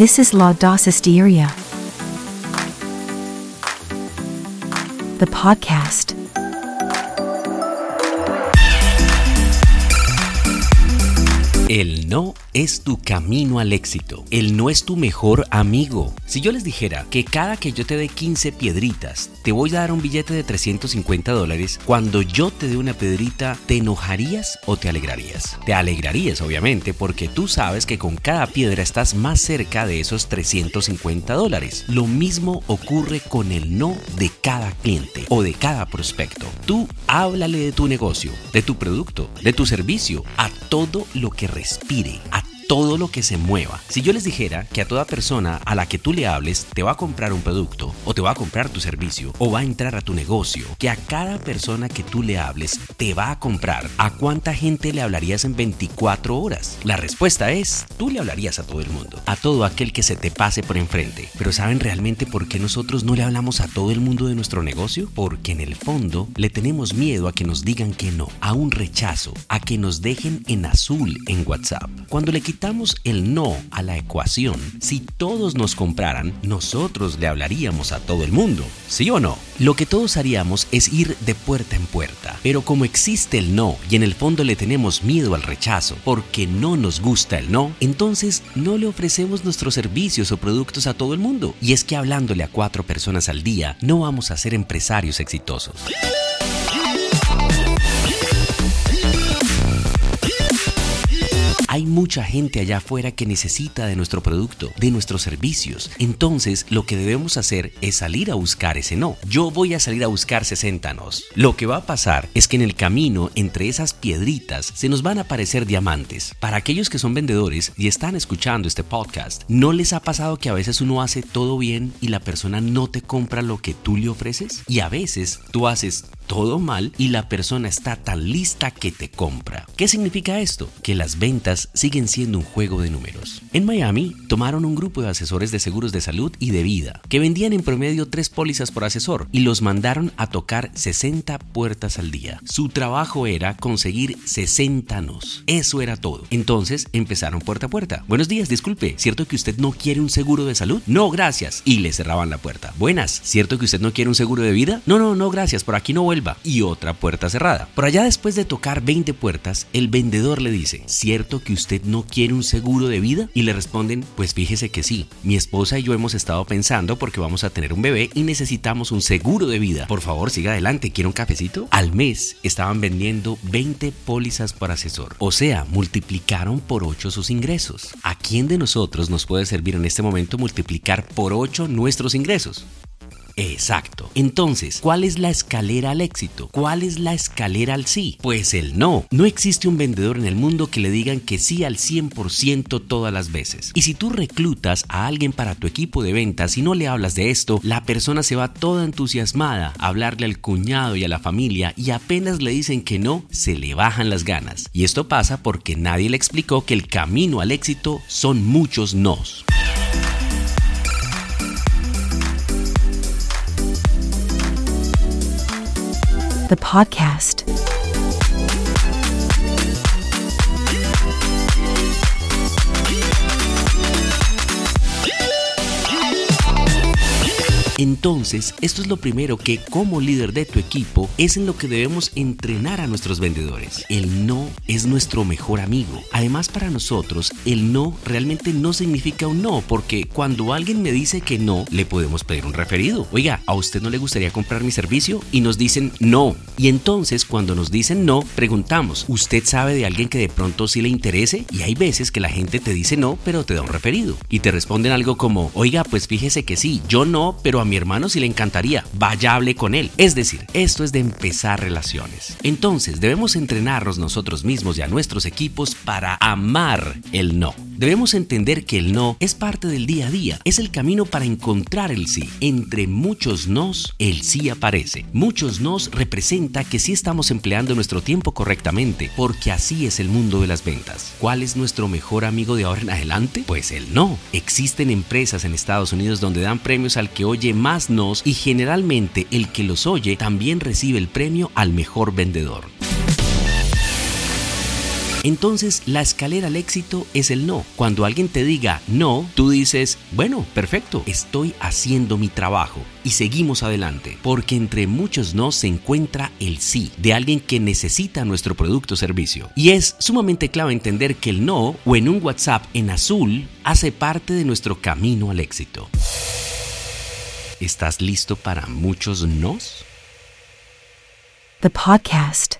This is La Laudacisteria, the podcast. El no es tu camino al éxito. El no es tu mejor amigo. Si yo les dijera que cada que yo te dé 15 piedritas, te voy a dar un billete de 350 dólares, cuando yo te dé una piedrita, ¿te enojarías o te alegrarías? Te alegrarías, obviamente, porque tú sabes que con cada piedra estás más cerca de esos 350 dólares. Lo mismo ocurre con el no de cada cliente o de cada prospecto. Tú háblale de tu negocio, de tu producto, de tu servicio, a todo lo que respire, a todo lo que se mueva. Si yo les dijera que a toda persona a la que tú le hables te va a comprar un producto o te va a comprar tu servicio o va a entrar a tu negocio, que a cada persona que tú le hables te va a comprar, ¿a cuánta gente le hablarías en 24 horas? La respuesta es, tú le hablarías a todo el mundo, a todo aquel que se te pase por enfrente. Pero ¿saben realmente por qué nosotros no le hablamos a todo el mundo de nuestro negocio? Porque en el fondo le tenemos miedo a que nos digan que no, a un rechazo, a que nos dejen en azul en WhatsApp. Cuando le quitamos el no a la ecuación, si todos nos compraran, nosotros le hablaríamos a todo el mundo, ¿sí o no? Lo que todos haríamos es ir de puerta en puerta, pero como existe el no y en el fondo le tenemos miedo al rechazo porque no nos gusta el no, entonces no le ofrecemos nuestros servicios o productos a todo el mundo. Y es que hablándole a cuatro personas al día, no vamos a ser empresarios exitosos. Hay mucha gente allá afuera que necesita de nuestro producto, de nuestros servicios. Entonces, lo que debemos hacer es salir a buscar ese no. Yo voy a salir a buscar 60 nos. Lo que va a pasar es que en el camino, entre esas piedritas, se nos van a aparecer diamantes. Para aquellos que son vendedores y están escuchando este podcast, ¿no les ha pasado que a veces uno hace todo bien y la persona no te compra lo que tú le ofreces? Y a veces tú haces todo mal y la persona está tan lista que te compra. ¿Qué significa esto? Que las ventas siguen siendo un juego de números. En Miami tomaron un grupo de asesores de seguros de salud y de vida que vendían en promedio tres pólizas por asesor y los mandaron a tocar 60 puertas al día. Su trabajo era conseguir 60 nos. Eso era todo. Entonces empezaron puerta a puerta. Buenos días, disculpe, ¿cierto que usted no quiere un seguro de salud? No, gracias. Y le cerraban la puerta. Buenas, ¿cierto que usted no quiere un seguro de vida? No, no, no, gracias, por aquí no vuelvo y otra puerta cerrada. Por allá después de tocar 20 puertas, el vendedor le dice, ¿cierto que usted no quiere un seguro de vida? Y le responden, pues fíjese que sí, mi esposa y yo hemos estado pensando porque vamos a tener un bebé y necesitamos un seguro de vida. Por favor, siga adelante, ¿quiere un cafecito? Al mes estaban vendiendo 20 pólizas por asesor. O sea, multiplicaron por 8 sus ingresos. ¿A quién de nosotros nos puede servir en este momento multiplicar por 8 nuestros ingresos? Exacto. Entonces, ¿cuál es la escalera al éxito? ¿Cuál es la escalera al sí? Pues el no. No existe un vendedor en el mundo que le digan que sí al 100% todas las veces. Y si tú reclutas a alguien para tu equipo de ventas y no le hablas de esto, la persona se va toda entusiasmada a hablarle al cuñado y a la familia y apenas le dicen que no, se le bajan las ganas. Y esto pasa porque nadie le explicó que el camino al éxito son muchos nos. The podcast. Entonces, esto es lo primero que como líder de tu equipo es en lo que debemos entrenar a nuestros vendedores. El no es nuestro mejor amigo. Además, para nosotros, el no realmente no significa un no, porque cuando alguien me dice que no, le podemos pedir un referido. Oiga, ¿a usted no le gustaría comprar mi servicio? Y nos dicen no. Y entonces, cuando nos dicen no, preguntamos, ¿usted sabe de alguien que de pronto sí le interese? Y hay veces que la gente te dice no, pero te da un referido. Y te responden algo como, oiga, pues fíjese que sí, yo no, pero a mi hermano sí le encantaría, vaya hable con él. Es decir, esto es de empezar relaciones. Entonces, debemos entrenarnos nosotros mismos y a nuestros equipos para amar el no. Debemos entender que el no es parte del día a día, es el camino para encontrar el sí. Entre muchos nos, el sí aparece. Muchos nos representa que sí estamos empleando nuestro tiempo correctamente, porque así es el mundo de las ventas. ¿Cuál es nuestro mejor amigo de ahora en adelante? Pues el no. Existen empresas en Estados Unidos donde dan premios al que oye más nos y generalmente el que los oye también recibe el premio al mejor vendedor. Entonces, la escalera al éxito es el no. Cuando alguien te diga no, tú dices, bueno, perfecto, estoy haciendo mi trabajo y seguimos adelante, porque entre muchos no se encuentra el sí de alguien que necesita nuestro producto o servicio. Y es sumamente clave entender que el no o en un WhatsApp en azul hace parte de nuestro camino al éxito. ¿Estás listo para muchos nos? The podcast.